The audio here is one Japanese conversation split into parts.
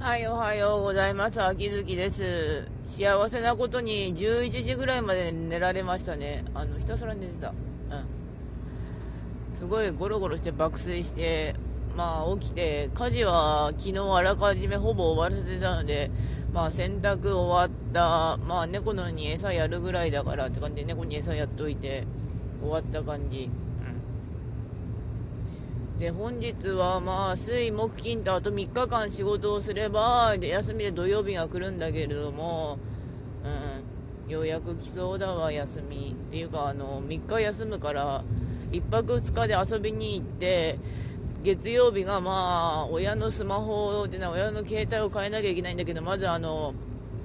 はい、おはようございます。秋月です。幸せなことに11時ぐらいまで寝られましたね。あの、ひたすら寝てた。うん。すごいゴロゴロして爆睡して、まあ起きて、家事は昨日あらかじめほぼ終わらせてたので、まあ洗濯終わった、まあ猫のに餌やるぐらいだからって感じで猫に餌やっといて終わった感じ。で本日はまあ水木金とあと3日間仕事をすればで休みで土曜日が来るんだけれども、うん、ようやく来そうだわ休み。っていうかあの3日休むから1泊2日で遊びに行って月曜日がまあ親のスマホでな親の携帯を変えなきゃいけないんだけどまずあの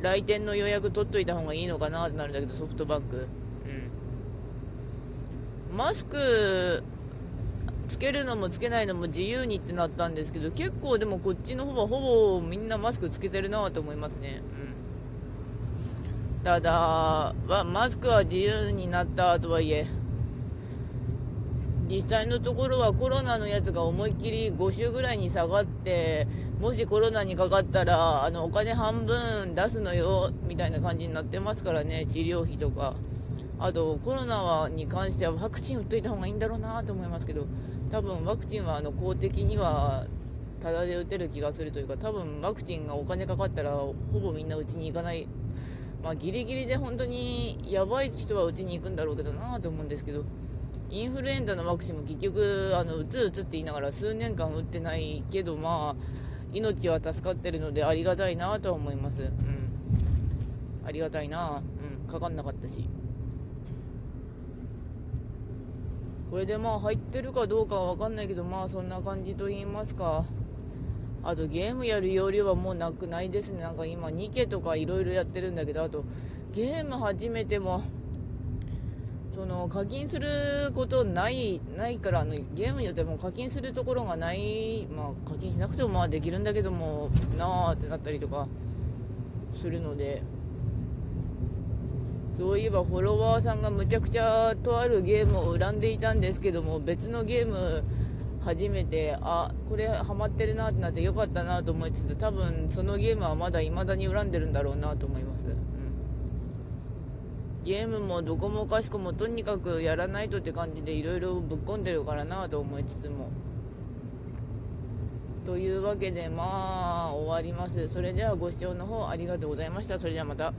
来店の予約取っといた方がいいのかなってなるんだけどソフトバンクうん。マスクつけるのもつけないのも自由にってなったんですけど結構でもこっちの方はほぼみんなマスクつけてるなと思いますね、うん、ただマスクは自由になったとはいえ実際のところはコロナのやつが思いっきり5週ぐらいに下がってもしコロナにかかったらあのお金半分出すのよみたいな感じになってますからね治療費とか。あとコロナに関してはワクチン打っといた方がいいんだろうなと思いますけど多分ワクチンはあの公的にはタダで打てる気がするというか多分ワクチンがお金かかったらほぼみんなうちに行かない。まあギリギリで本当にやばい人はうちに行くんだろうけどなと思うんですけどインフルエンザのワクチンも結局あの打つ打つって言いながら数年間打ってないけどまあ命は助かってるのでありがたいなとは思います。うん。ありがたいな。うん。かかんなかったし。これでまあ入ってるかどうかは分かんないけどまあそんな感じと言いますか。あとゲームやる容量はもうなくないですね。なんか今ニケとかいろいろやってるんだけどあとゲーム始めてもその課金することないないからあのゲームによっても課金するところがない。まあ課金しなくてもまあできるんだけどもなあってなったりとかするので。そういえばフォロワーさんがむちゃくちゃとあるゲームを恨んでいたんですけども別のゲーム初めてあこれハマってるなってなってよかったなと思いつつ多分そのゲームはまだ未だに恨んでるんだろうなと思います、うん、ゲームもどこもかしこもとにかくやらないとって感じでいろいろぶっ込んでるからなと思いつつも。というわけでまあ終わります。それではご視聴の方ありがとうございました。それではまた。